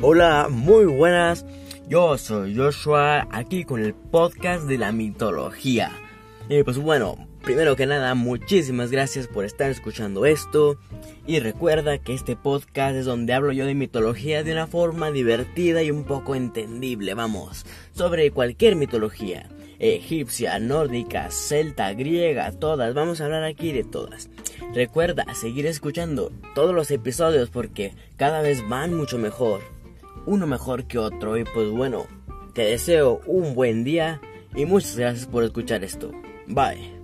Hola, muy buenas. Yo soy Joshua, aquí con el podcast de la mitología. Y pues bueno, primero que nada, muchísimas gracias por estar escuchando esto. Y recuerda que este podcast es donde hablo yo de mitología de una forma divertida y un poco entendible, vamos, sobre cualquier mitología. Egipcia, nórdica, celta, griega, todas, vamos a hablar aquí de todas. Recuerda seguir escuchando todos los episodios porque cada vez van mucho mejor uno mejor que otro. Y pues bueno, te deseo un buen día y muchas gracias por escuchar esto. Bye.